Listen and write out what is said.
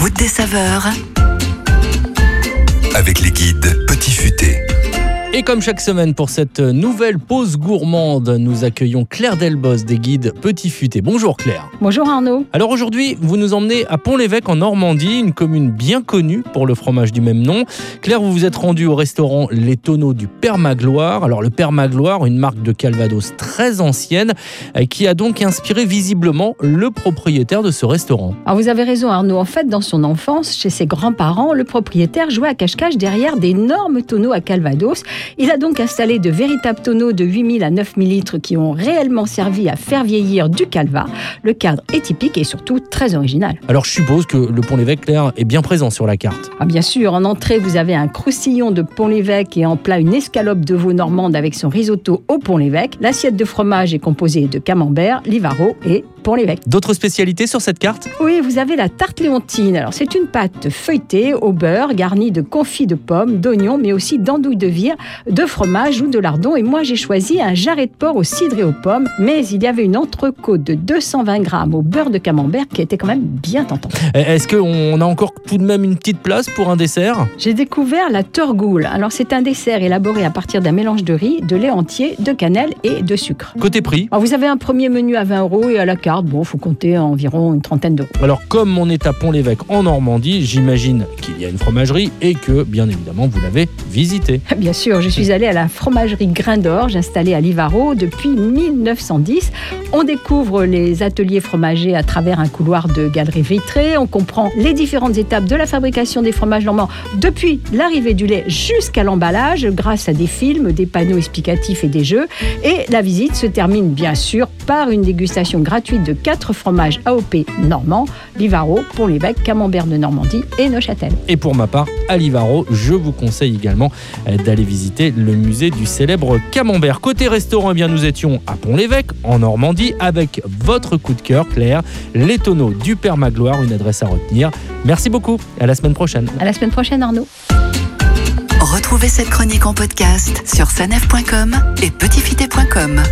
route des saveurs. avec les guides. Et comme chaque semaine pour cette nouvelle pause gourmande, nous accueillons Claire Delbos des guides Petit Futé. Bonjour Claire. Bonjour Arnaud. Alors aujourd'hui, vous nous emmenez à Pont-l'Évêque en Normandie, une commune bien connue pour le fromage du même nom. Claire, vous vous êtes rendue au restaurant Les Tonneaux du Père Magloire. Alors le Père Magloire, une marque de Calvados très ancienne, euh, qui a donc inspiré visiblement le propriétaire de ce restaurant. Alors vous avez raison Arnaud, en fait dans son enfance, chez ses grands-parents, le propriétaire jouait à cache-cache derrière d'énormes tonneaux à Calvados. Il a donc installé de véritables tonneaux de 8000 à 9000 litres qui ont réellement servi à faire vieillir du calva. Le cadre est typique et surtout très original. Alors je suppose que le Pont-l'Évêque, Claire, est bien présent sur la carte. Ah, bien sûr, en entrée, vous avez un croustillon de Pont-l'Évêque et en plat une escalope de veau normande avec son risotto au Pont-l'Évêque. L'assiette de fromage est composée de camembert, livaro et Pont-l'Évêque. D'autres spécialités sur cette carte? Oui, vous avez la tarte léontine. Alors, c'est une pâte feuilletée au beurre, garnie de confit de pommes, d'oignons, mais aussi d'andouilles de vire, de fromage ou de lardon. Et moi, j'ai choisi un jarret de porc au cidre et aux pommes. Mais il y avait une entrecôte de 220 grammes au beurre de camembert qui était quand même bien tentante. Eh, Est-ce qu'on a encore tout de même une petite place pour un dessert? J'ai découvert la torgoule. Alors, c'est un dessert élaboré à partir d'un mélange de riz, de lait entier, de cannelle et de sucre. Côté prix? Alors, vous avez un premier menu à 20 euros et à la carte, bon, faut compter environ une trentaine d'euros. Alors, comme on est à Pont-l'Évêque en Normandie, j'imagine qu'il y a une fromagerie et que, bien évidemment, vous l'avez visitée. Bien sûr, je suis allée à la fromagerie Grain d'Orge installée à Livaro depuis 1910. On découvre les ateliers fromagers à travers un couloir de galeries vitrées. On comprend les différentes étapes de la fabrication des fromages normands depuis l'arrivée du lait jusqu'à l'emballage grâce à des films, des panneaux explicatifs et des jeux. Et la visite se termine bien sûr par une dégustation gratuite de quatre fromages AOP normands, Livaro, Pont-l'Évêque, Camembert de Normandie et Neuchâtel. Et pour ma part, à Livaro, je vous conseille également euh, d'aller visiter le musée du célèbre camembert. Côté restaurant, eh bien, nous étions à Pont-l'Évêque, en Normandie, avec votre coup de cœur, Claire, les tonneaux du Père Magloire, une adresse à retenir. Merci beaucoup, à la semaine prochaine. À la semaine prochaine Arnaud. Retrouvez cette chronique en podcast sur sanef.com et petitfuté.com.